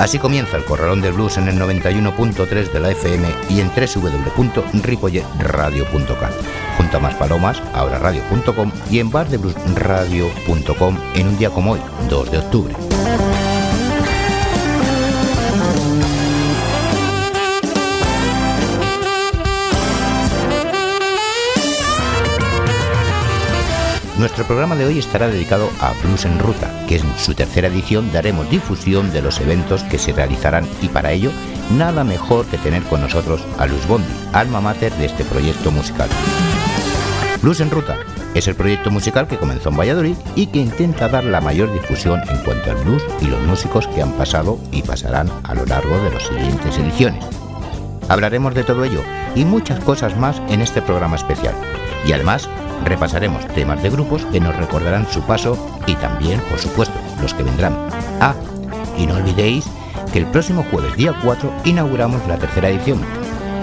Así comienza el Corralón del Blues en el 91.3 de la FM y en www.ripolletradio.com. Junto a más palomas, ahora radio.com y en bardebluesradio.com en un día como hoy, 2 de octubre. Nuestro programa de hoy estará dedicado a Blues en Ruta, que en su tercera edición daremos difusión de los eventos que se realizarán y para ello nada mejor que tener con nosotros a Luz Bondi, alma mater de este proyecto musical. Blues en Ruta es el proyecto musical que comenzó en Valladolid y que intenta dar la mayor difusión en cuanto al blues y los músicos que han pasado y pasarán a lo largo de las siguientes ediciones. Hablaremos de todo ello y muchas cosas más en este programa especial. Y además repasaremos temas de grupos que nos recordarán su paso y también, por supuesto, los que vendrán. Ah, y no olvidéis que el próximo jueves día 4 inauguramos la tercera edición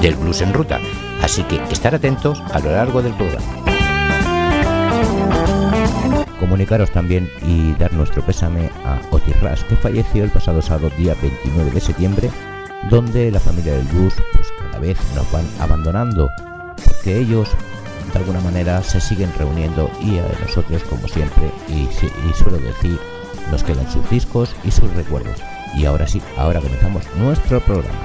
del Blues en Ruta, así que estar atentos a lo largo del programa. Comunicaros también y dar nuestro pésame a Otis Ras, que falleció el pasado sábado día 29 de septiembre, donde la familia del blues pues cada vez nos van abandonando, porque ellos de alguna manera se siguen reuniendo y a nosotros, como siempre, y, suelo decir, nos quedan sus discos y sus recuerdos. Y ahora sí, ahora comenzamos nuestro programa.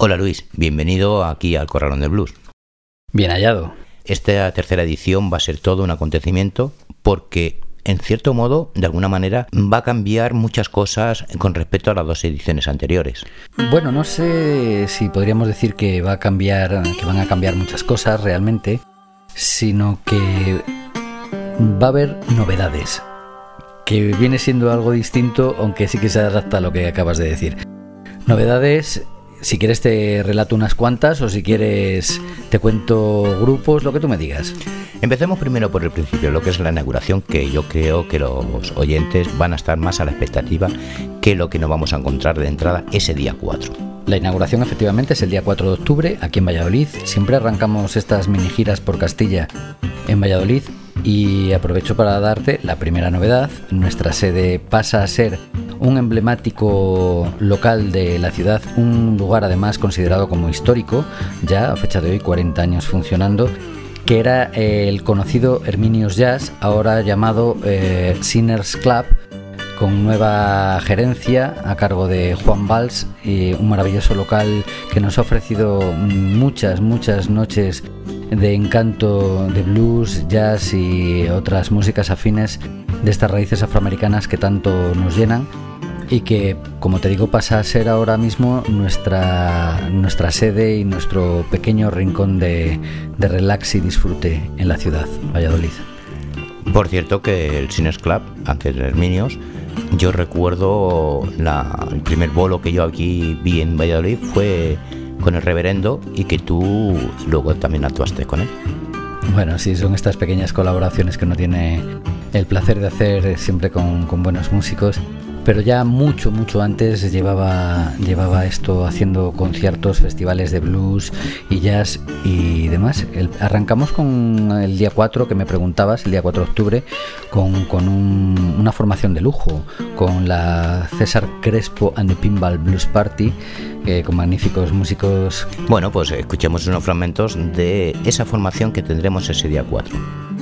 Hola Luis, bienvenido aquí al Corralón del Blues. Bien hallado. Esta tercera edición va a ser todo un acontecimiento porque, en cierto modo, de alguna manera, va a cambiar muchas cosas con respecto a las dos ediciones anteriores. Bueno, no sé si podríamos decir que va a cambiar, que van a cambiar muchas cosas realmente, sino que va a haber novedades, que viene siendo algo distinto, aunque sí que se adapta a lo que acabas de decir. Novedades si quieres te relato unas cuantas o si quieres te cuento grupos, lo que tú me digas. Empecemos primero por el principio, lo que es la inauguración, que yo creo que los oyentes van a estar más a la expectativa que lo que nos vamos a encontrar de entrada ese día 4. La inauguración efectivamente es el día 4 de octubre aquí en Valladolid. Siempre arrancamos estas mini giras por Castilla en Valladolid y aprovecho para darte la primera novedad. Nuestra sede pasa a ser un emblemático local de la ciudad, un lugar además considerado como histórico, ya a fecha de hoy 40 años funcionando, que era el conocido Herminios Jazz, ahora llamado eh, Sinners Club, con nueva gerencia a cargo de Juan Valls, y un maravilloso local que nos ha ofrecido muchas, muchas noches de encanto de blues, jazz y otras músicas afines de estas raíces afroamericanas que tanto nos llenan y que, como te digo, pasa a ser ahora mismo nuestra, nuestra sede y nuestro pequeño rincón de, relax y disfrute en la ciudad, Valladolid. Por cierto que el Cines Club, antes de Herminios, yo recuerdo el primer bolo que yo aquí vi en Valladolid fue con el reverendo y que tú luego también actuaste con él. Bueno, sí, son estas pequeñas colaboraciones que uno tiene el placer de hacer siempre con, con buenos músicos pero ya mucho, mucho antes llevaba, llevaba esto haciendo conciertos, festivales de blues y jazz y demás. arrancamos con el día 4 que me preguntabas, el día 4 de octubre, con, con una formación de lujo, con la César Crespo and the Pinball Blues Party, con magníficos músicos. Bueno, pues escuchemos unos fragmentos de esa formación que tendremos ese día 4.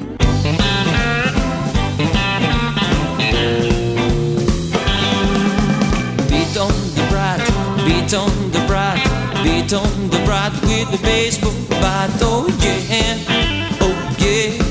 Beat on the brat, beat on the brat with the baseball bat. Oh yeah, oh yeah,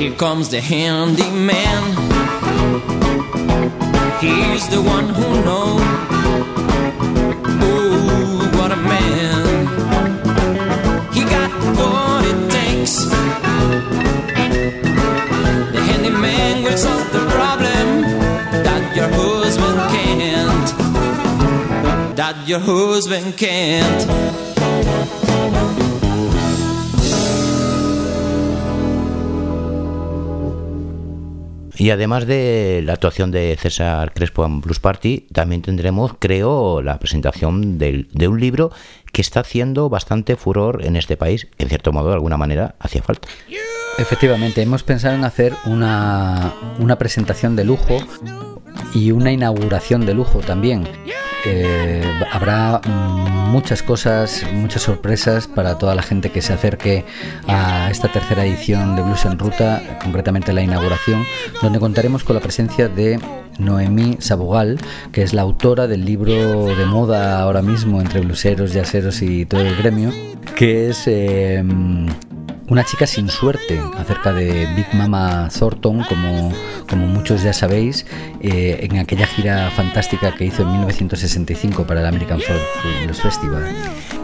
Here comes the handyman. He's the one who knows. Oh, what a man. He got what it takes. The handyman will solve the problem that your husband can't. That your husband can't. Y además de la actuación de César Crespo en Blues Party, también tendremos, creo, la presentación del- de un libro que está haciendo bastante furor en este país. En cierto modo, de alguna manera, hacía falta. Efectivamente, hemos pensado en hacer una, una presentación de lujo y una inauguración de lujo también. Eh, habrá muchas cosas, muchas sorpresas para toda la gente que se acerque a esta tercera edición de Blues en Ruta, concretamente la inauguración, donde contaremos con la presencia de Noemí Sabogal, que es la autora del libro de moda ahora mismo entre bluseros, jazzeros y todo el gremio, que es... eh, una chica sin suerte acerca de Big Mama Thornton, como, como muchos ya sabéis, eh, en aquella gira fantástica que hizo en 1965 para el American Folk Blues Festival.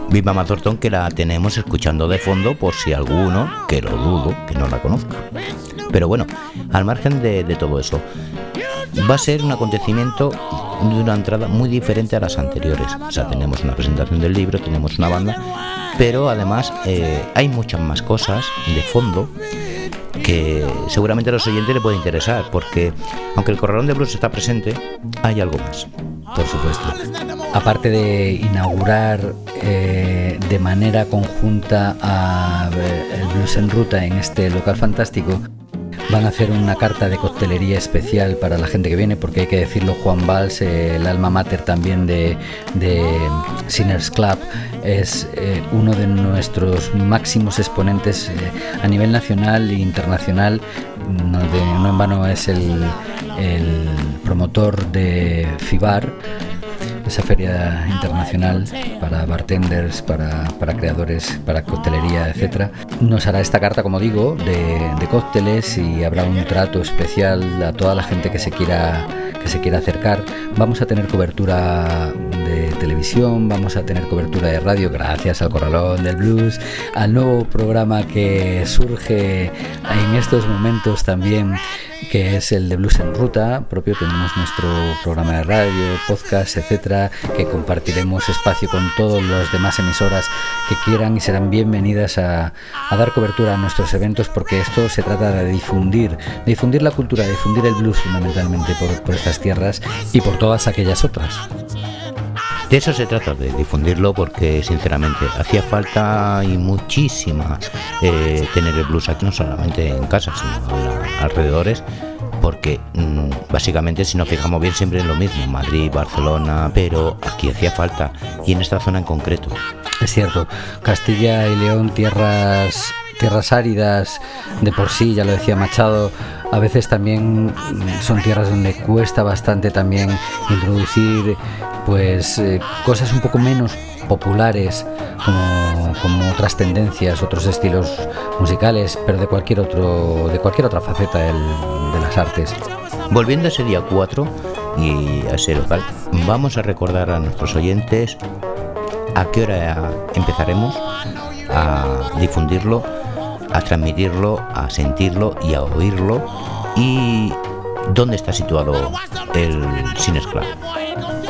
Big Mama Thornton, que la tenemos escuchando de fondo por si alguno, que lo dudo, que no la conozca. Pero bueno, al margen de todo eso, va a ser un acontecimiento de una entrada muy diferente a las anteriores. O sea, tenemos una presentación del libro, tenemos una banda, pero además eh, hay muchas más cosas de fondo que seguramente a los oyentes le puede interesar, porque aunque el Corralón de Blues está presente, hay algo más. por supuesto. Aparte de inaugurar eh, de manera conjunta a, eh, el Blues en Ruta en este local fantástico, van a hacer una carta de coctelería especial para la gente que viene, porque hay que decirlo, Juan Valls, el alma mater también de, de Sinners Club, es eh, uno de nuestros máximos exponentes eh, a nivel nacional e internacional. No, no en vano es el, el promotor de FIBAR, esa feria internacional para bartenders, para, para creadores, para coctelería, etcétera. Nos hará esta carta, como digo, de, de cócteles y habrá un trato especial a toda la gente que se quiera que se quiera acercar. Vamos a tener cobertura de televisión, vamos a tener cobertura de radio gracias al Corralón del Blues, al nuevo programa que surge en estos momentos también que es el de Blues en Ruta, propio tenemos nuestro programa de radio, podcast, etcétera, que compartiremos espacio con todas las demás emisoras que quieran y serán bienvenidas a, a dar cobertura a nuestros eventos porque esto se trata de difundir, de difundir la cultura, de difundir el blues fundamentalmente por, por estas tierras y por todas aquellas otras. De eso se trata, de difundirlo, porque sinceramente hacía falta y muchísima eh, tener el blues aquí, no solamente en casa, sino en alrededores, porque mm, básicamente si nos fijamos bien siempre es lo mismo, Madrid, Barcelona, pero aquí hacía falta, y en esta zona en concreto. Es cierto, Castilla y León, tierras, tierras áridas de por sí, ya lo decía Machado, a veces también son tierras donde cuesta bastante también introducir pues eh, cosas un poco menos populares como, otras tendencias, otros estilos musicales, pero de cualquier otro, de cualquier otra faceta de las artes. Volviendo a ese día 4 y a ese local, vamos a recordar a nuestros oyentes a qué hora empezaremos a difundirlo, a transmitirlo, a sentirlo y a oírlo y dónde está situado el Cines Club.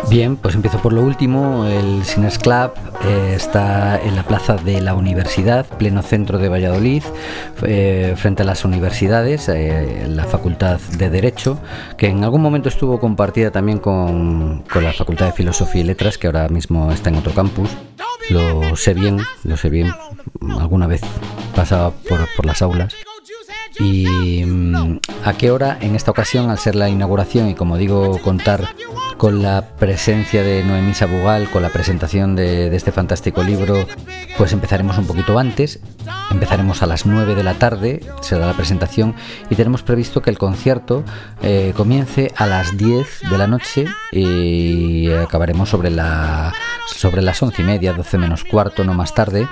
Bien, pues empiezo por lo último. El Cines Club eh, está en la plaza de la Universidad, pleno centro de Valladolid, eh, frente a las universidades, eh, la Facultad de Derecho, que en algún momento estuvo compartida también con, con la Facultad de Filosofía y Letras, que ahora mismo está en otro campus. Lo sé bien, lo sé bien. Alguna vez pasaba por, por las aulas. ¿Y mm, a qué hora? En esta ocasión, al ser la inauguración y como digo, contar con la presencia de Noemí Sabugal, con la presentación de, este fantástico libro, pues empezaremos un poquito antes. Empezaremos a las 9 de la tarde, será la presentación, y tenemos previsto que el concierto eh, comience a las 10 de la noche y acabaremos sobre, la, sobre las 11 y media, 12 menos cuarto, no más tarde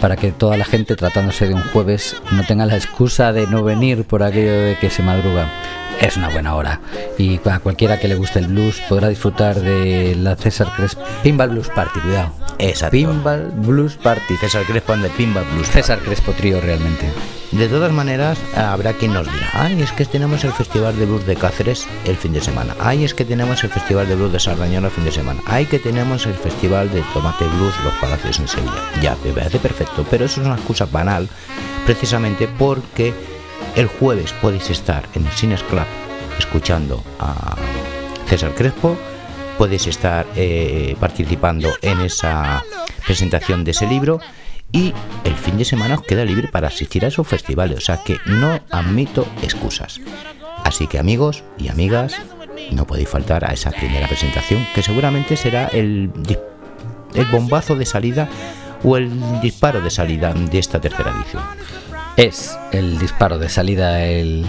para que toda la gente, tratándose de un jueves, no tenga la excusa de no venir por aquello de que se madruga. Es una buena hora y a cualquiera que le guste el blues podrá disfrutar de la César Crespo Pinball Blues Party, cuidado. Exacto. Pinball Blues Party. César Crespo de Pimba Blues. César Crespo Trío realmente. De todas maneras, habrá quien nos dirá, ay, es que tenemos el Festival de Blues de Cáceres el fin de semana, ay, es que tenemos el Festival de Blues de Sardañola el fin de semana, ay, que tenemos el Festival de Tomate Blues Los Palacios en Sevilla. Ya, me parece perfecto, pero eso es una excusa banal, precisamente porque el jueves podéis estar en el Cines Club escuchando a César Crespo, podéis estar eh, participando en esa presentación de ese libro y el fin de semana os queda libre para asistir a esos festivales, o sea que no admito excusas. Así que amigos y amigas, no podéis faltar a esa primera presentación que seguramente será el, el bombazo de salida o el disparo de salida de esta tercera edición. Es el disparo de salida, el,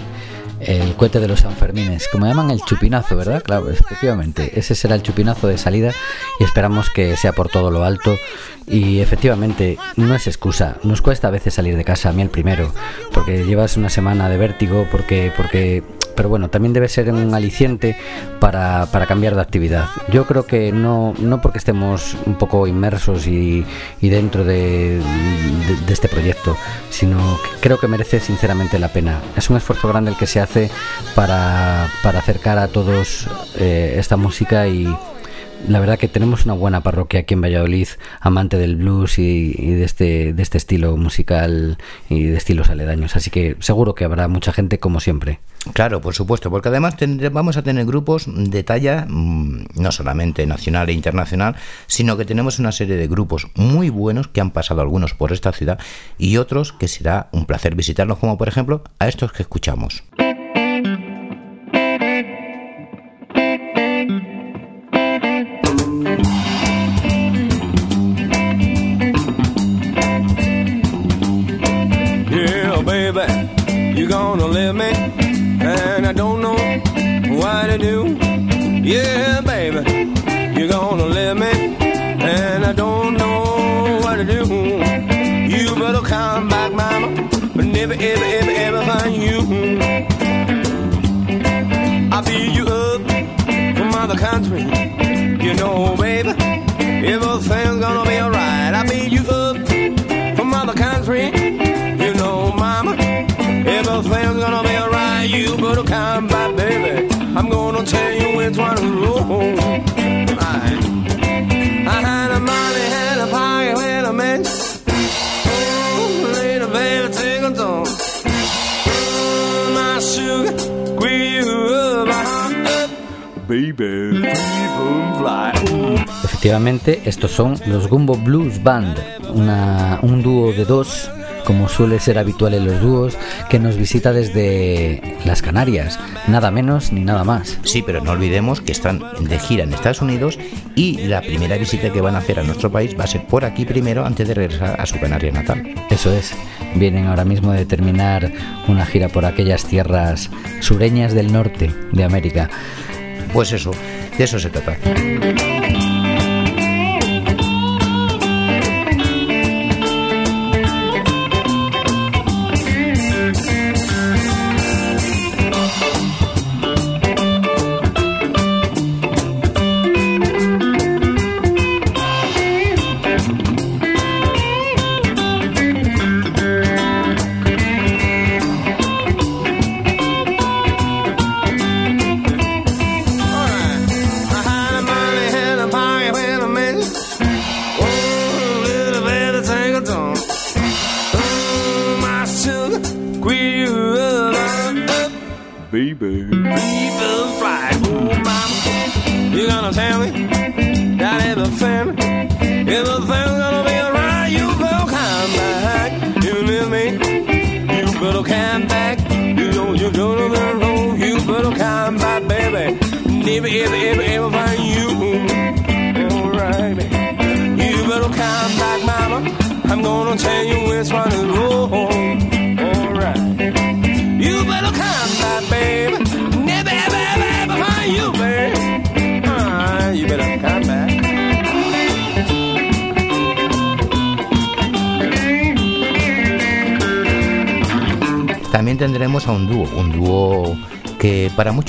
el cohete de los Sanfermines, como llaman el chupinazo, ¿verdad? Claro, efectivamente, ese será el chupinazo de salida y esperamos que sea por todo lo alto. Y efectivamente, no es excusa, nos cuesta a veces salir de casa, a mí el primero, porque llevas una semana de vértigo, porque, porque pero bueno, también debe ser un aliciente para, para cambiar de actividad. Yo creo que no, no porque estemos un poco inmersos y, y dentro de, este proyecto, sino que creo que merece sinceramente la pena. Es un esfuerzo grande el que se hace para, para acercar a todos eh, esta música y la verdad que tenemos una buena parroquia aquí en Valladolid, amante del blues y, y de, este, de este estilo musical y de estilos aledaños. Así que seguro que habrá mucha gente como siempre. Claro, por supuesto, porque además tendré- vamos a tener grupos de talla mm, no solamente nacional e internacional, sino que tenemos una serie de grupos muy buenos que han pasado algunos por esta ciudad y otros que será un placer visitarlos, como por ejemplo a estos que escuchamos. Other you know, baby. Everything's gonna be alright. I'll you up from other country. You know, mama, everything's gonna be alright. You better come back, baby. I'm gonna tell you which one is wrong. Efectivamente, estos son los Gumbo Blues Band, una- un dúo de dos, como suele ser habitual en los dúos, que nos visita desde las Canarias, nada menos ni nada más. Sí, pero no olvidemos que están de gira en Estados Unidos y la primera visita que van a hacer a nuestro país va a ser por aquí primero antes de regresar a su Canaria natal. Eso es, vienen ahora mismo de terminar una gira por aquellas tierras sureñas del norte de América. Pues eso, de eso se trata.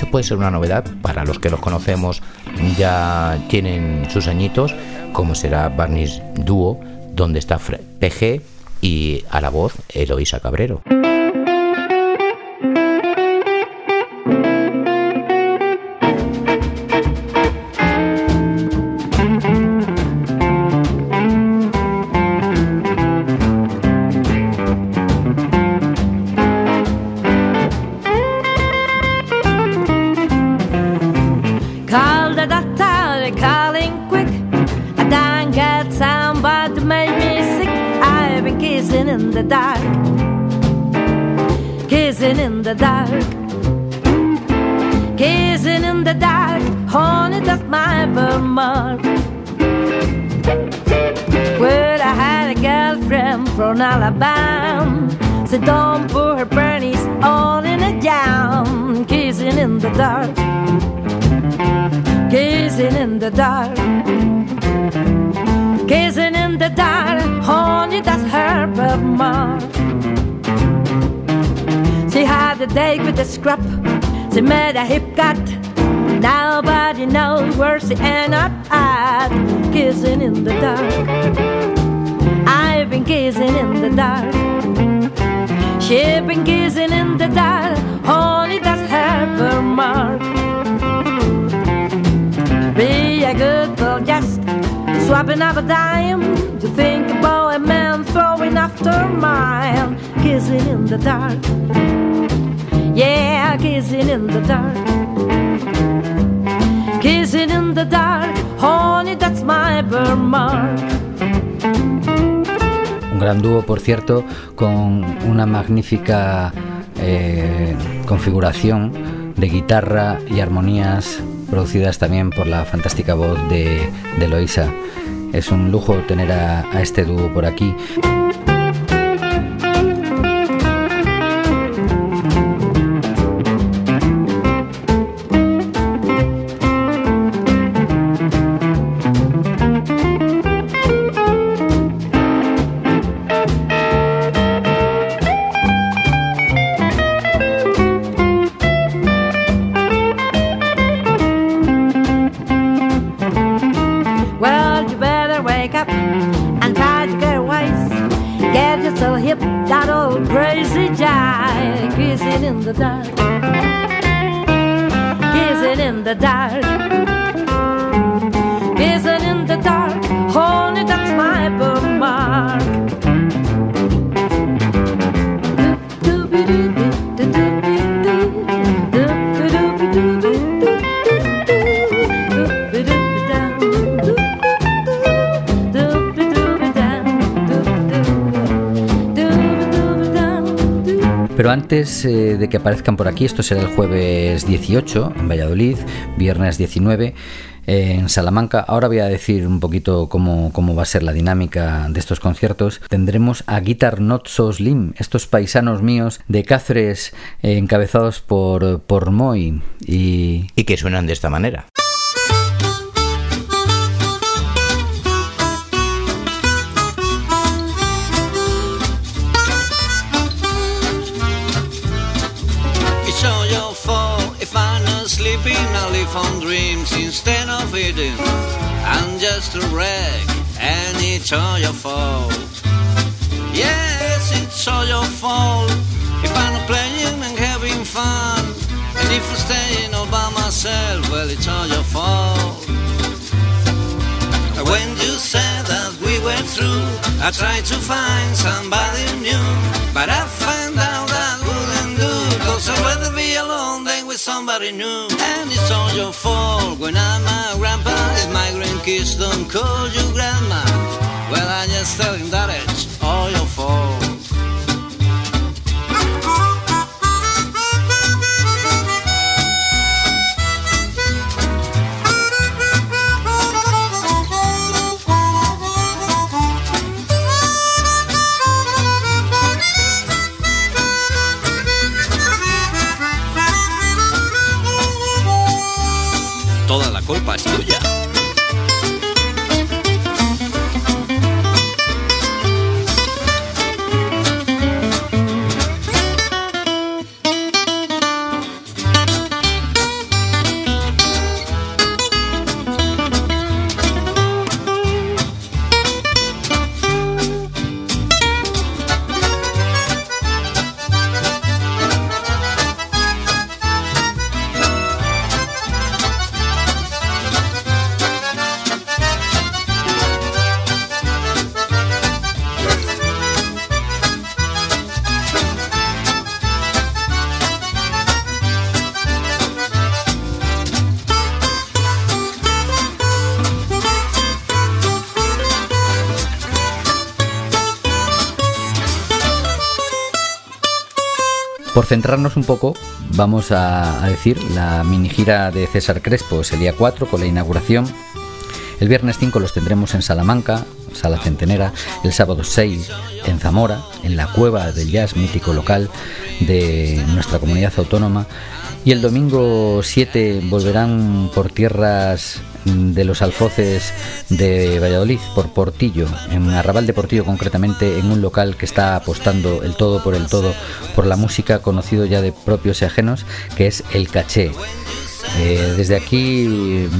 Muchos puede ser una novedad, para los que los conocemos ya tienen sus añitos, como será Barnish Dúo, donde está PG y a la voz Eloísa Cabrero. So don't her panties all in a jam, kissing in the dark gazing in the dark, gazing in the dark. Honey, that's her birthmark. She had a date with a scrub. She made a hip cut. Nobody knows where she ended up at. Kissing in the dark. I've been kissing in the dark. She's been kissing in the dark. Honey, that's her birthmark. Be a good girl, just swapping up a dime to think about a man throwing after mine. Kissing in the dark. Yeah, kissing in the dark. Kissing in the dark. Honey, that's my birthmark. Un gran dúo, por cierto, con una magnífica eh, configuración de guitarra y armonías producidas también por la fantástica voz de, de Eloísa. Es un lujo tener a este dúo por aquí. Eh, de que aparezcan por aquí, esto será el jueves 18 en Valladolid, viernes 19 eh, en Salamanca. Ahora voy a decir un poquito cómo, cómo va a ser la dinámica de estos conciertos. Tendremos a Guitar Not So Slim, estos paisanos míos de Cáceres eh, encabezados por, por Moy y Y que suenan de esta manera. I'm just a wreck, and it's all your fault. Yes, it's all your fault if I'm not playing and having fun. And if I'm staying all by myself, well, it's all your fault. When you said that we were through, I tried to find somebody new, but I found out that Cause rather be alone than with somebody new. And it's all your fault when I'm a grandpa. If my grandkids don't call you grandma, well, I just tell him that it's all your fault. Toda Por centrarnos un poco, vamos a, decir la mini gira de César Crespo es el día 4 con la inauguración. El viernes 5 los tendremos en Salamanca, Sala Centenera, el sábado 6 en Zamora, en la Cueva del Jazz, mítico local de nuestra comunidad autónoma. Y el domingo 7 volverán por tierras de los alfoces de Valladolid, por Portillo, en Arrabal de Portillo concretamente, en un local que está apostando el todo por el todo por la música conocido ya de propios y ajenos, que es El Caché. Eh, desde aquí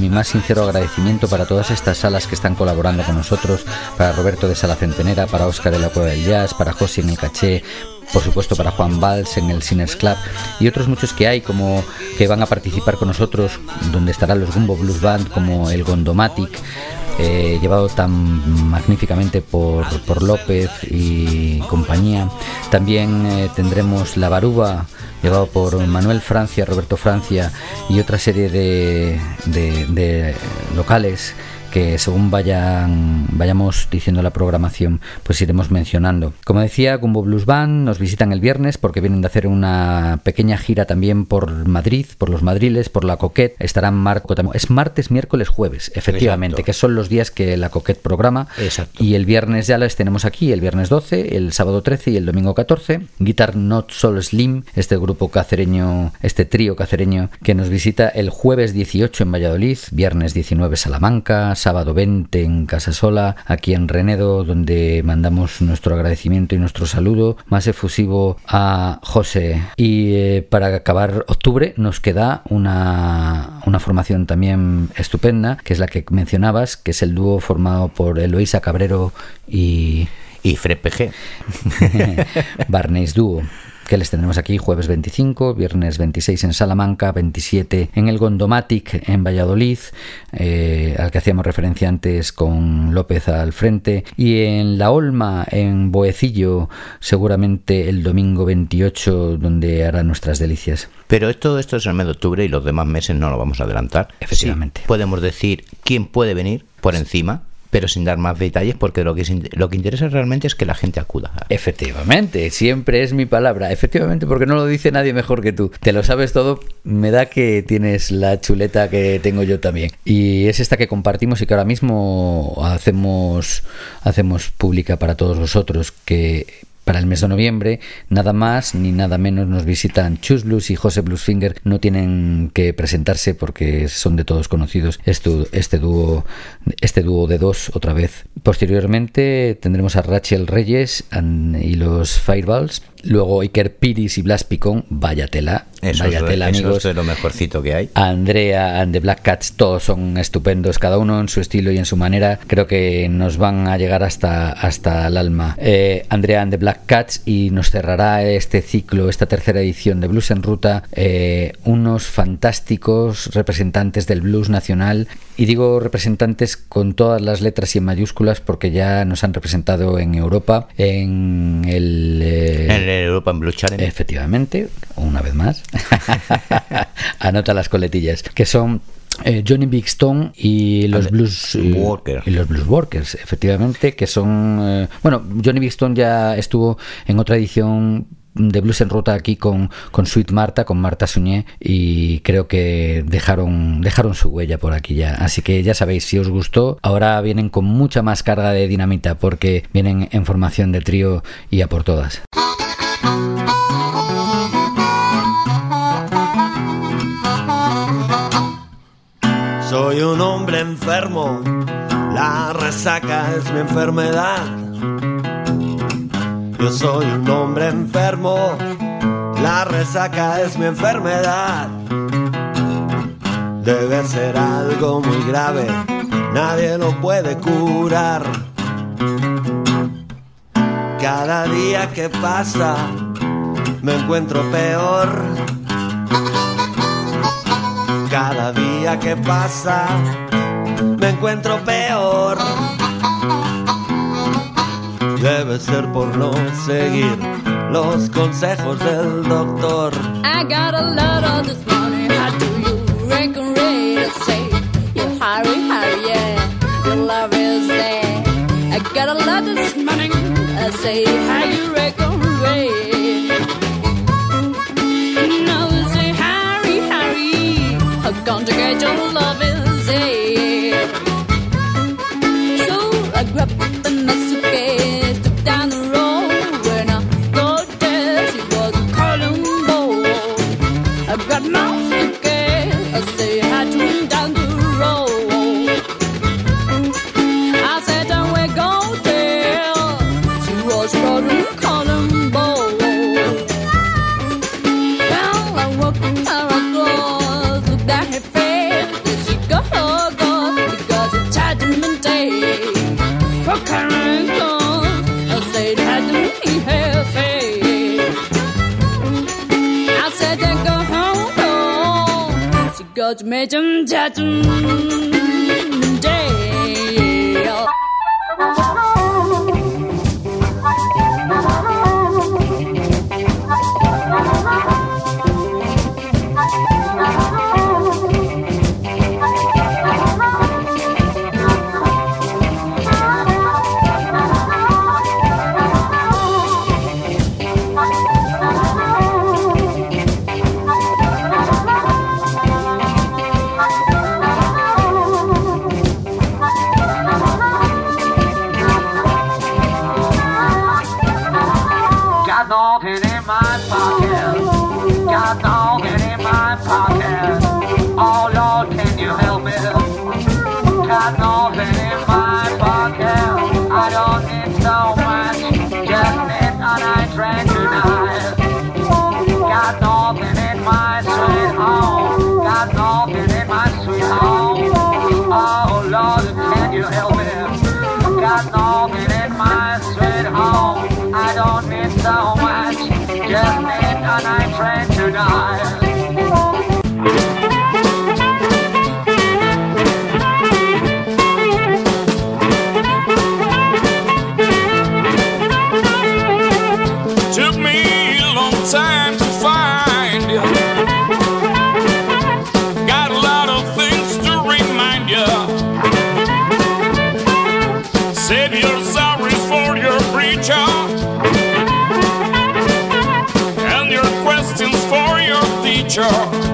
mi más sincero agradecimiento para todas estas salas que están colaborando con nosotros, para Roberto de Sala Centenera, para Óscar de la Cueva del Jazz, para José en el Caché, por supuesto para Juan Valls en el Sinners Club y otros muchos que hay como que van a participar con nosotros, donde estarán los Gumbo Blues Band como el Gondomatic. eh, llevado tan magníficamente por, por López y compañía. También eh, tendremos La Baruba, llevado por Manuel Francia, Roberto Francia y otra serie de, de- de locales que según vayan vayamos diciendo la programación, pues iremos mencionando. Como decía, Gumbo Blues Band nos visitan el viernes porque vienen de hacer una pequeña gira también por Madrid, por los Madriles, por la Coquette. Estarán Marco tam- es martes, miércoles, jueves, efectivamente, Exacto. que son los días que la Coquette programa. Exacto. Y el viernes ya las tenemos aquí, el viernes 12, el sábado 13 y el domingo 14. Guitar Not Solo Slim, este grupo cacereño, este trío cacereño que nos visita el jueves 18 en Valladolid, viernes 19 Salamanca, sábado 20 en Casasola, aquí en Renedo, donde mandamos nuestro agradecimiento y nuestro saludo más efusivo a José. Y eh, para acabar octubre nos queda una, una formación también estupenda, que es la que mencionabas, que es el dúo formado por Eloísa Cabrero y Y Fred PG. Barneys Dúo. Que les tendremos aquí jueves 25, viernes 26 en Salamanca, 27 en el Gondomatic en Valladolid, eh, al que hacíamos referencia antes con López al frente, y en La Olma, en Boecillo, seguramente el domingo 28, donde hará nuestras delicias. Pero esto, esto es el mes de octubre y los demás meses no lo vamos a adelantar. Efectivamente. Sí, podemos decir quién puede venir por encima, pero sin dar más detalles, porque lo que, lo que interesa realmente es que la gente acuda. Efectivamente, siempre es mi palabra. Efectivamente, porque no lo dice nadie mejor que tú. Te lo sabes todo, me da que tienes la chuleta que tengo yo también. Y es esta que compartimos y que ahora mismo hacemos, hacemos pública para todos vosotros, que para el mes de noviembre, nada más ni nada menos nos visitan Chus Blues y José Bluesfinger. No tienen que presentarse porque son de todos conocidos. Este, dúo, este dúo de dos otra vez. Posteriormente tendremos a Rachel Reyes y los Fireballs. Luego Iker Piris y Blas Picón. Vaya tela, Eso, vaya es, tela, eso amigos. es de lo mejorcito que hay. Andrea and the Black Cats, todos son estupendos, cada uno en su estilo y en su manera. Creo que nos van a llegar hasta, hasta el alma. Eh, Andrea and the Black Cats y nos cerrará este ciclo, esta tercera edición de Blues en Ruta, eh, unos fantásticos representantes del blues nacional. Y digo representantes con todas las letras y en mayúsculas porque ya nos han representado en Europa, en el, eh, el European Blue Challenge. Efectivamente, una vez más. Anota las coletillas, que son eh, Johnny Big Stone y los And Blues eh, Workers. y los Blues Workers, efectivamente, que son eh, bueno, Johnny Big Stone ya estuvo en otra edición de Blues en Ruta aquí con, con Sweet Marta, con Marta Suñé y creo que dejaron dejaron su huella por aquí ya. Así que ya sabéis, si os gustó, ahora vienen con mucha más carga de dinamita porque vienen en formación de trío y a por todas. Soy un hombre enfermo, la resaca es mi enfermedad. Yo soy un hombre enfermo, la resaca es mi enfermedad. Debe ser algo muy grave, nadie lo puede curar. Cada día que pasa, me encuentro peor. Cada día que pasa me encuentro peor. Debe ser por no seguir los consejos del doctor. I got a lot of this money. How do you reckon? I say you hurry, hurry, yeah. Your love is there. I got a lot of this money. I say how you reckon rate? Hurry. I'm gonna get your love your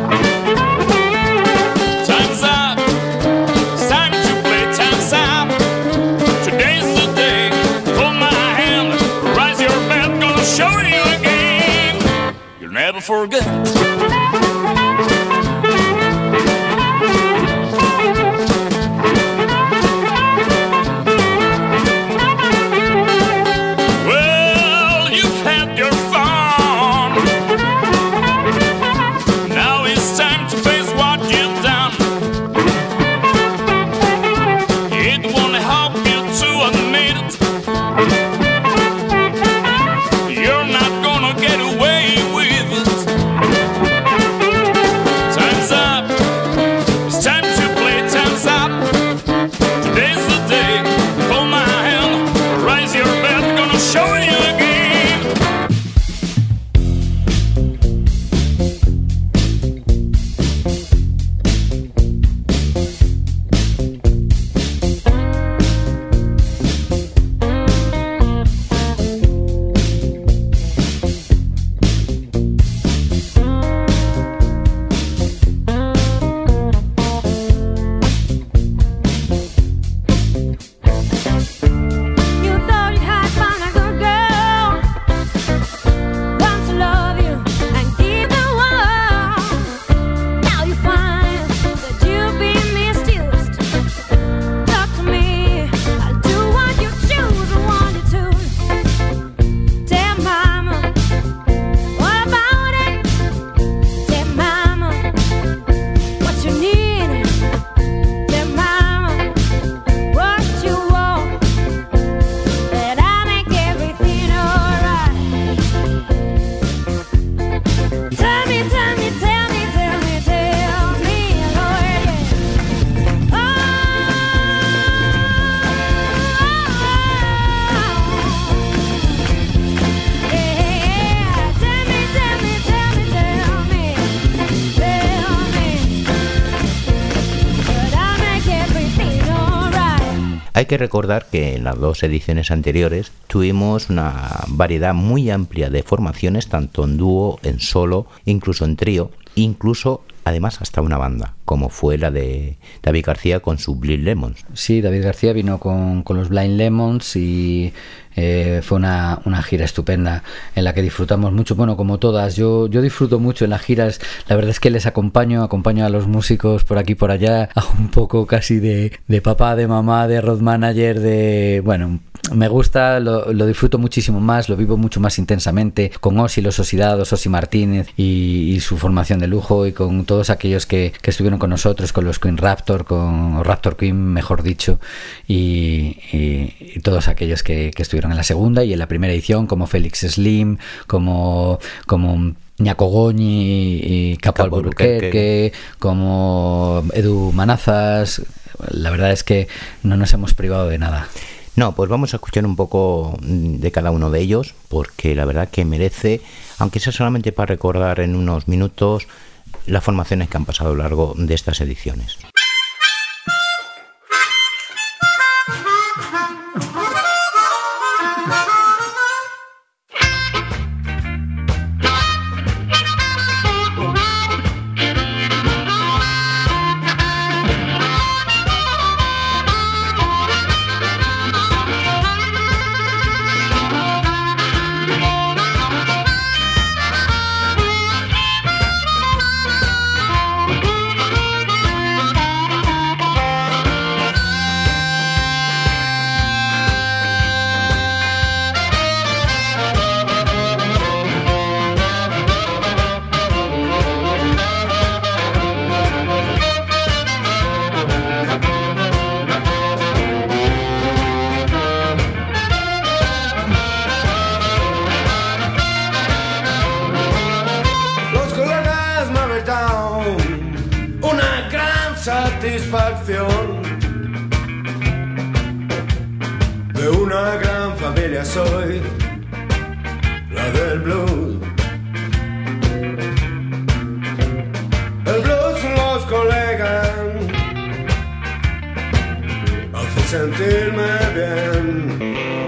que recordar que en las dos ediciones anteriores tuvimos una variedad muy amplia de formaciones, tanto en dúo, en solo, incluso en trío, incluso además hasta una banda, como fue la de David García con su Blind Lemons. Sí, David García vino con, con los Blind Lemons y eh, fue una, una gira estupenda en la que disfrutamos mucho, bueno, como todas, yo, yo disfruto mucho en las giras, la verdad es que les acompaño, acompaño a los músicos por aquí por allá, hago un poco casi de, de papá, de mamá, de road manager, de, bueno, me gusta, lo, lo disfruto muchísimo más, lo vivo mucho más intensamente con Osi, los Osidados, Osi Martínez y, y su formación de lujo y con todos aquellos que, que estuvieron con nosotros, con los Queen Raptor, con Raptor Queen, mejor dicho, y, y- y todos aquellos que, que estuvieron en la segunda y en la primera edición, como Félix Slim, como, como Ñaco Goñi y Capo Albuquerque, como Edu Manazas. La verdad es que no nos hemos privado de nada. No, pues vamos a escuchar un poco de cada uno de ellos, porque la verdad que merece, aunque sea solamente para recordar en unos minutos, las formaciones que han pasado a lo largo de estas ediciones. De una gran familia soy, la del blues. El blues los colegas hace sentirme bien.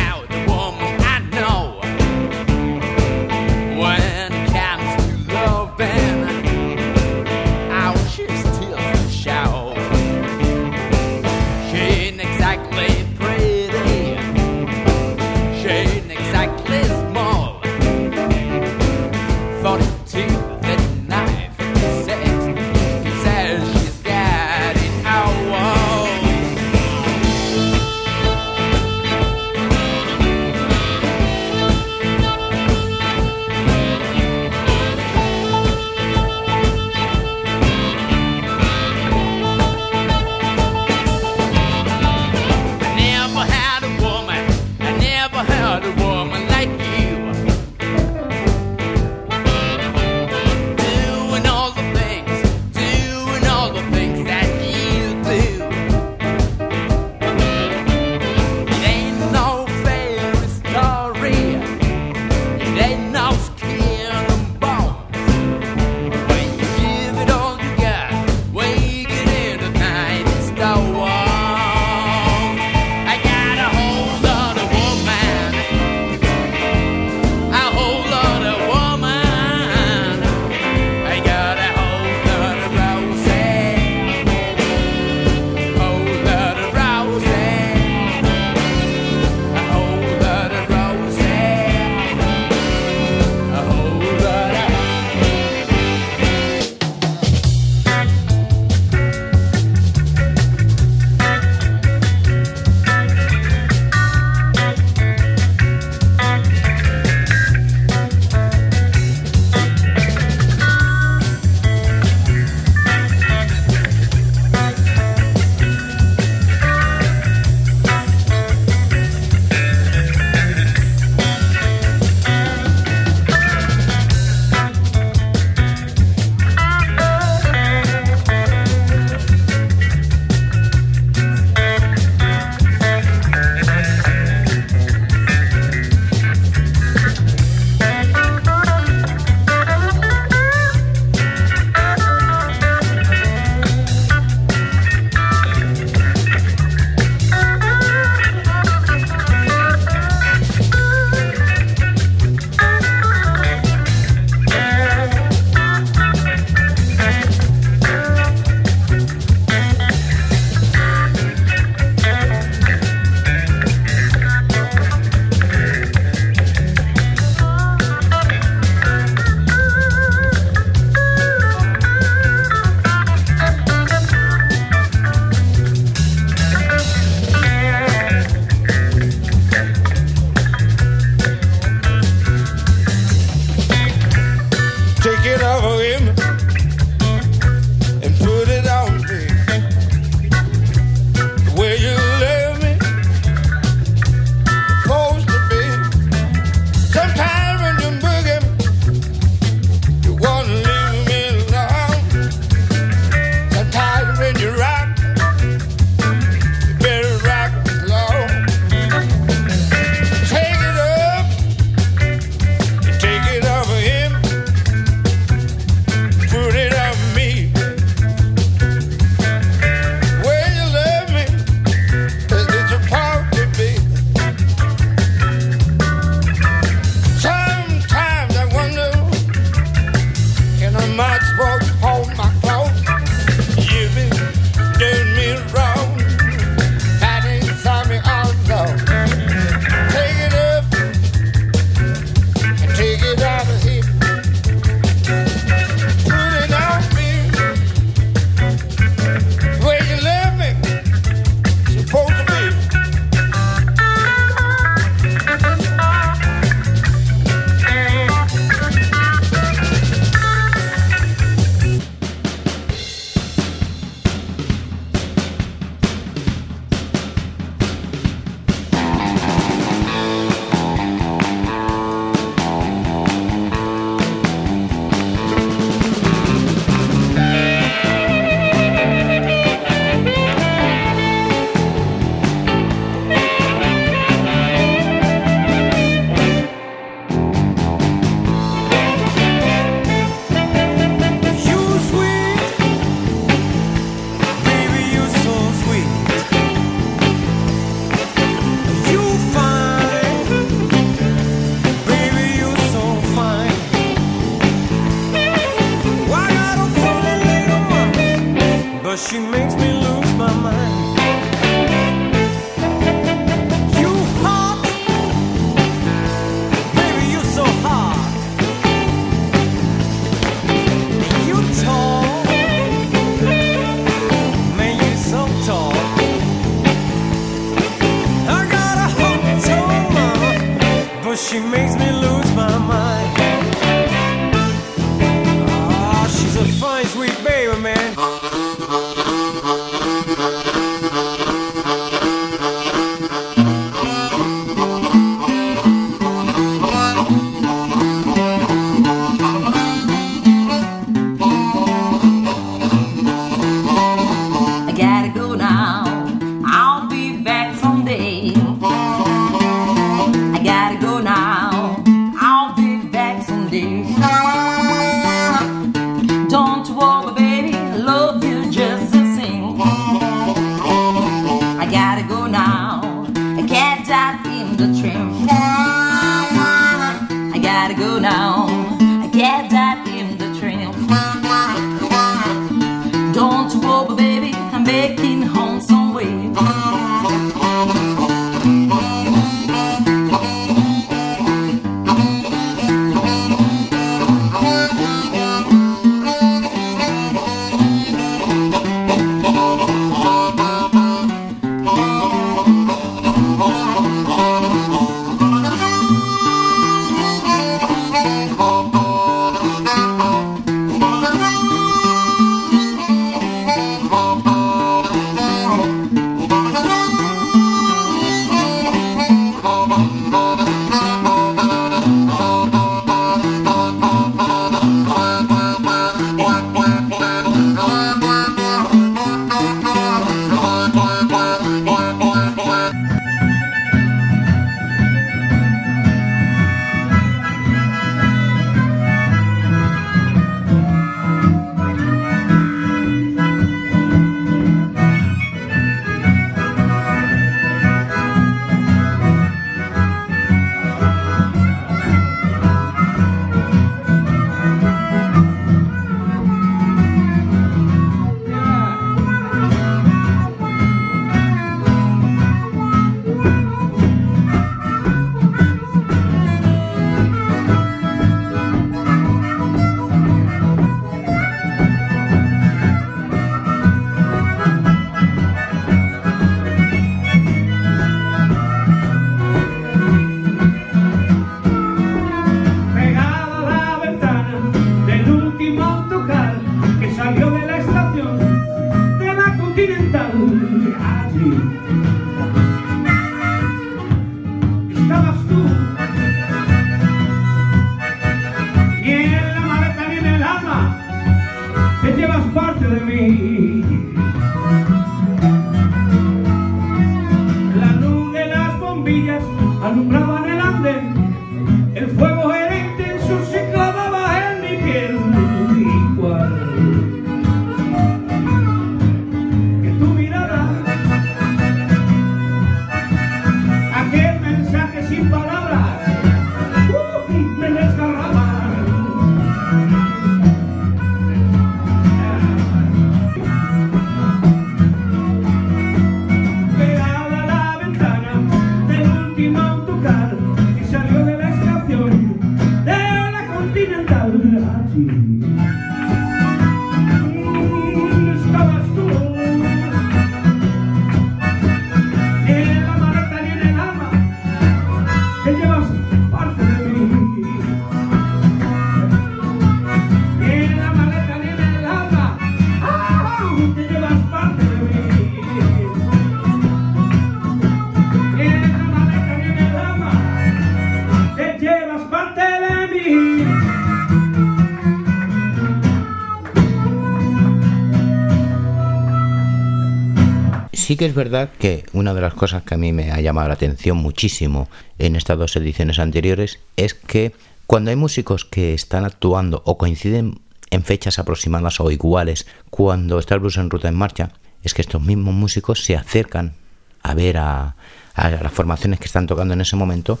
sí que es verdad que una de las cosas que a mí me ha llamado la atención muchísimo en estas dos ediciones anteriores es que cuando hay músicos que están actuando o coinciden en fechas aproximadas o iguales cuando está el blues en ruta en marcha, es que estos mismos músicos se acercan a ver a, a las formaciones que están tocando en ese momento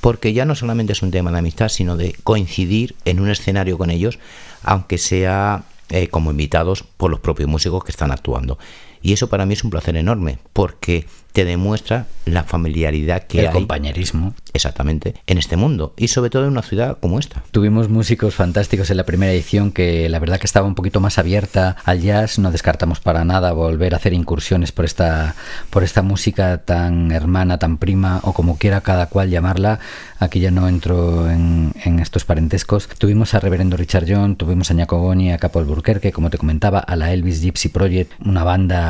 porque ya no solamente es un tema de amistad, sino de coincidir en un escenario con ellos, aunque sea eh, como invitados por los propios músicos que están actuando. Y eso para mí es un placer enorme, porque te demuestra la familiaridad que El hay compañerismo. exactamente en este mundo y sobre todo en una ciudad como esta. Tuvimos músicos fantásticos en la primera edición que la verdad que estaba un poquito más abierta al jazz. No descartamos para nada volver a hacer incursiones por esta, por esta música tan hermana, tan prima o como quiera cada cual llamarla. Aquí ya no entro en, en estos parentescos. Tuvimos a Reverendo Richard John, tuvimos a Ñaco Goni, a Capo Alburquerque, como te comentaba, a la Elvis Gypsy Project, una banda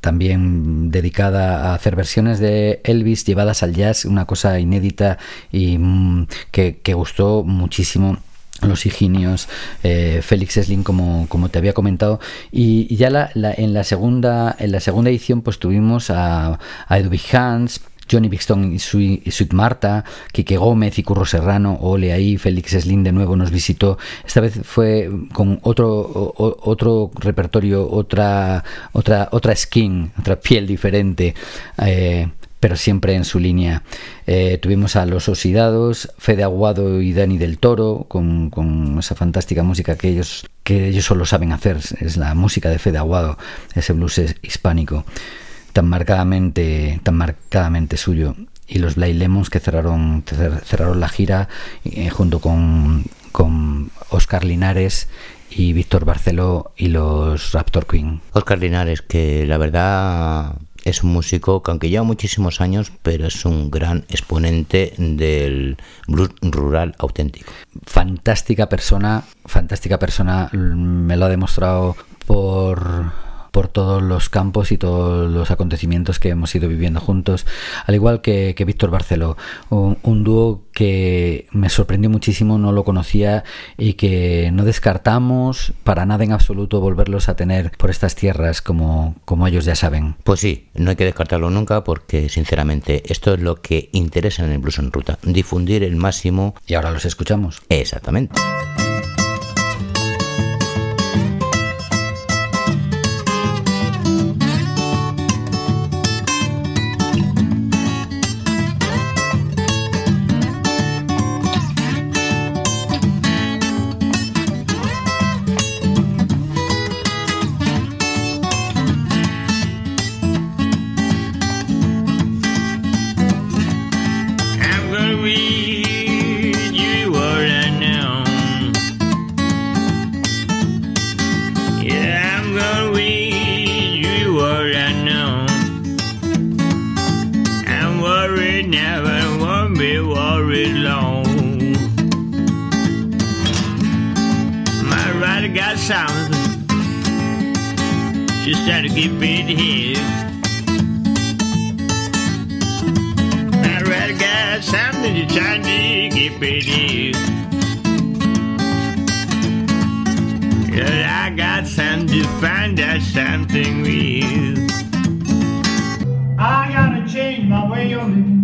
también dedicada a hacer versiones de Elvis llevadas al jazz, una cosa inédita y mm, que, gustó muchísimo los Higinios, eh, Félix Slim, como, como te había comentado. Y, ya la- en, la segunda, en la segunda edición pues tuvimos a, a Edwin Hans, Johnny Bixton y, Sui- y Sweet Marta, Quique Gómez y Curro Serrano, Ole ahí, Félix Slim de nuevo nos visitó. Esta vez fue con otro, otro repertorio, otra, otra, otra skin, otra piel diferente. eh, pero siempre en su línea. Eh, tuvimos a Los Oxidados, Fede Aguado y Dani del Toro, con, con esa fantástica música que ellos, que ellos solo saben hacer, es la música de Fede Aguado, ese blues es- hispánico, tan marcadamente, tan marcadamente suyo. Y los Blay Lemons que cerraron, cer- cerraron la gira eh, junto con, con Oscar Linares y Víctor Barceló y los Raptor Queen. Oscar Linares, que la verdad es un músico que aunque lleva muchísimos años, pero es un gran exponente del blues rural auténtico. fantástica persona, fantástica persona, me lo ha demostrado por por todos los campos y todos los acontecimientos que hemos ido viviendo juntos, al igual que, que Víctor Barceló, un, un dúo que me sorprendió muchísimo, no lo conocía y que no descartamos para nada en absoluto volverlos a tener por estas tierras como, como ellos ya saben. Pues sí, no hay que descartarlo nunca porque sinceramente esto es lo que interesa en el blues en ruta, difundir el máximo. Y ahora los escuchamos. Exactamente. right, I got silent. She started to get me the head. I rather got something to try to get me Cause I got time to find out something real. I gotta change my way of living.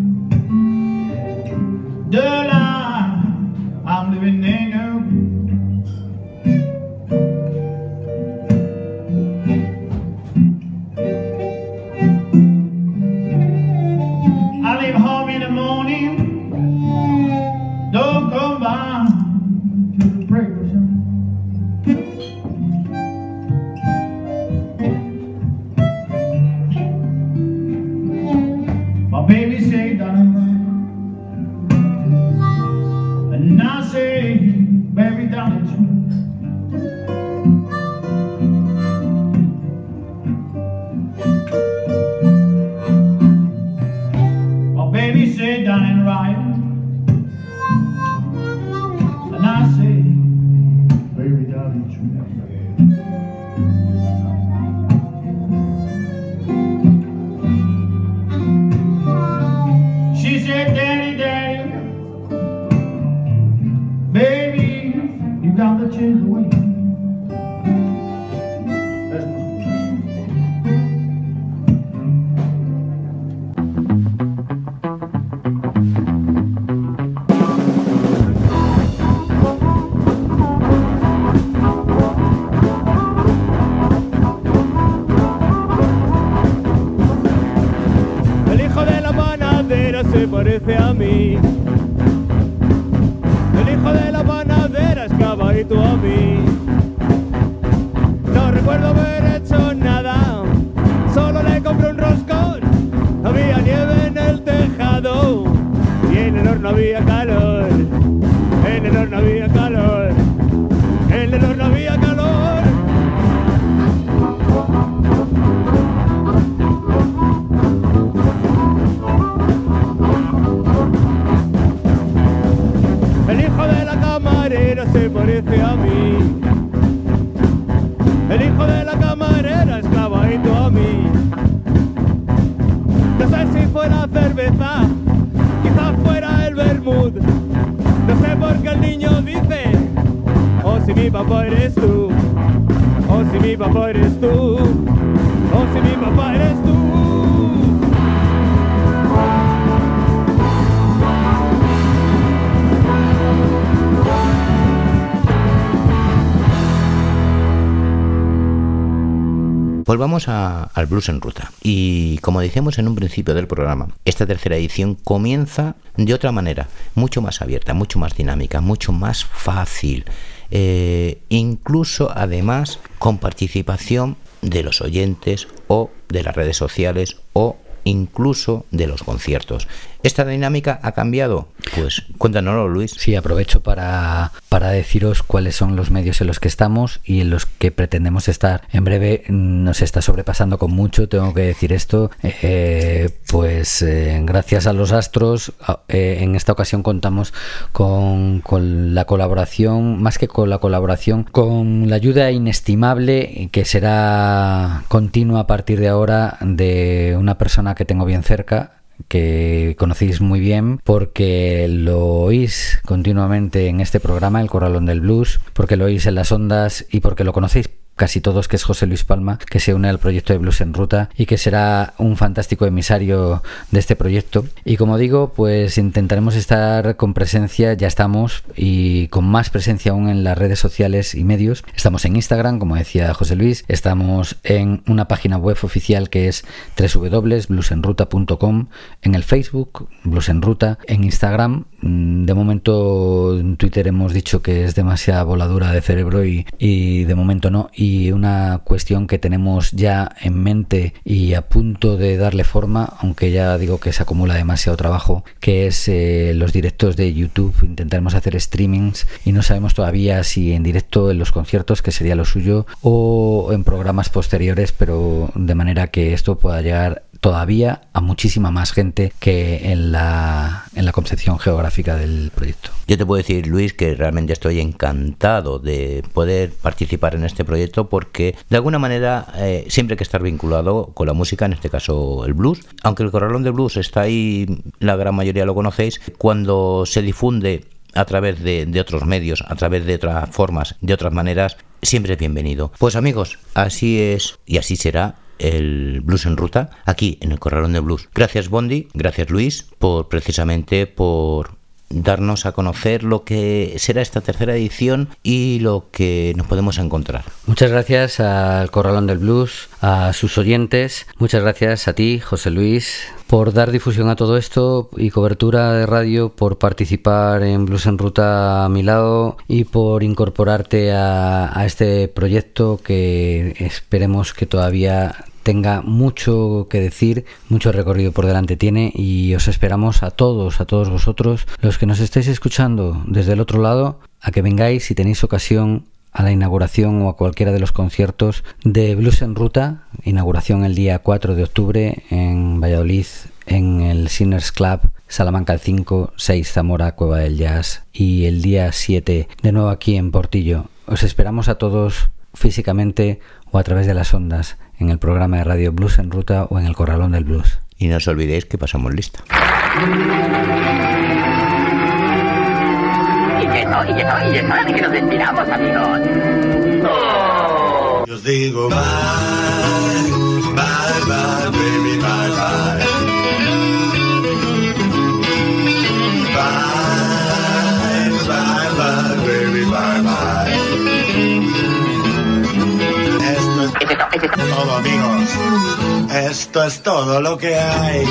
se parece a mí. El hijo de la panadera es cabalito a mí. No recuerdo haber hecho nada, solo le compré un roscón. Había nieve en el tejado y en el horno había calor. En el horno había calor. En el horno había calor. A mí. El hijo de la camarera es clavadito a mí. No sé si fuera cerveza, quizás fuera el vermut. No sé por qué el niño dice, oh si mi papá eres tú, oh si mi papá eres tú, oh si mi papá eres tú. Volvamos a- al blues en ruta. Y como decíamos en un principio del programa, esta tercera edición comienza de otra manera, mucho más abierta, mucho más dinámica, mucho más fácil. eh, incluso además con participación de los oyentes o de las redes sociales o incluso de los conciertos. ¿Esta dinámica ha cambiado? Pues cuéntanoslo, Luis. Sí, aprovecho para, para deciros cuáles son los medios en los que estamos y en los que pretendemos estar. En breve mm, nos está sobrepasando con mucho, tengo que decir esto. Eh, pues eh, gracias a los astros, eh, en esta ocasión contamos con, con la colaboración, más que con la colaboración, con la ayuda inestimable que será continua a partir de ahora de una persona que tengo bien cerca, que conocéis muy bien porque lo oís continuamente en este programa, El Corralón del Blues, porque lo oís en las ondas y porque lo conocéis casi todos, que es José Luis Palma, que se une al proyecto de Blues en Ruta y que será un fantástico emisario de este proyecto. Y como digo, pues intentaremos estar con presencia, ya estamos, y con más presencia aún en las redes sociales y medios. Estamos en Instagram, como decía José Luis, estamos en una página web oficial que es www.bluesenruta.com, en el Facebook, Blues en Ruta, en Instagram, mm, de momento en Twitter hemos dicho que es demasiada voladura de cerebro y, y de momento no. Una cuestión que tenemos ya en mente y a punto de darle forma, aunque ya digo que se acumula demasiado trabajo, que es eh, los directos de YouTube. Intentaremos hacer streamings y no sabemos todavía si en directo en los conciertos, que sería lo suyo, o en programas posteriores, pero de manera que esto pueda llegar todavía a muchísima más gente que en la, en la concepción geográfica del proyecto. Yo te puedo decir, Luis, que realmente estoy encantado de poder participar en este proyecto porque de alguna manera eh, siempre hay que estar vinculado con la música, en este caso el blues. Aunque el corralón de blues está ahí, la gran mayoría lo conocéis, cuando se difunde a través de, de otros medios, a través de otras formas, de otras maneras, siempre es bienvenido. Pues amigos, así es y así será el Blues en Ruta, aquí en el Corralón de Blues. Gracias Bondi, gracias Luis, por precisamente por darnos a conocer lo que será esta tercera edición y lo que nos podemos encontrar. Muchas gracias al Corralón del Blues, a sus oyentes, muchas gracias a ti, José Luis, por dar difusión a todo esto y cobertura de radio, por participar en Blues en Ruta a mi lado y por incorporarte a, este proyecto que esperemos que todavía tenga mucho que decir, mucho recorrido por delante tiene y os esperamos a todos, a todos vosotros, los que nos estáis escuchando desde el otro lado, a que vengáis si tenéis ocasión a la inauguración o a cualquiera de los conciertos de Blues en Ruta, inauguración el día 4 de octubre en Valladolid, en el Sinners Club, Salamanca el 5, 6 Zamora, Cueva del Jazz y el día 7 de nuevo aquí en Portillo. Os esperamos a todos físicamente o a través de las ondas en el programa de radio Blues en Ruta o en el Corralón del Blues. Y no os olvidéis que pasamos lista. Y no, y no, y no, y que nos despidamos, amigos. Yo os digo bye, bye, bye, baby, bye, bye. Bye, bye, bye, baby, bye, bye. Esto es todo, amigos. Esto es todo lo que hay.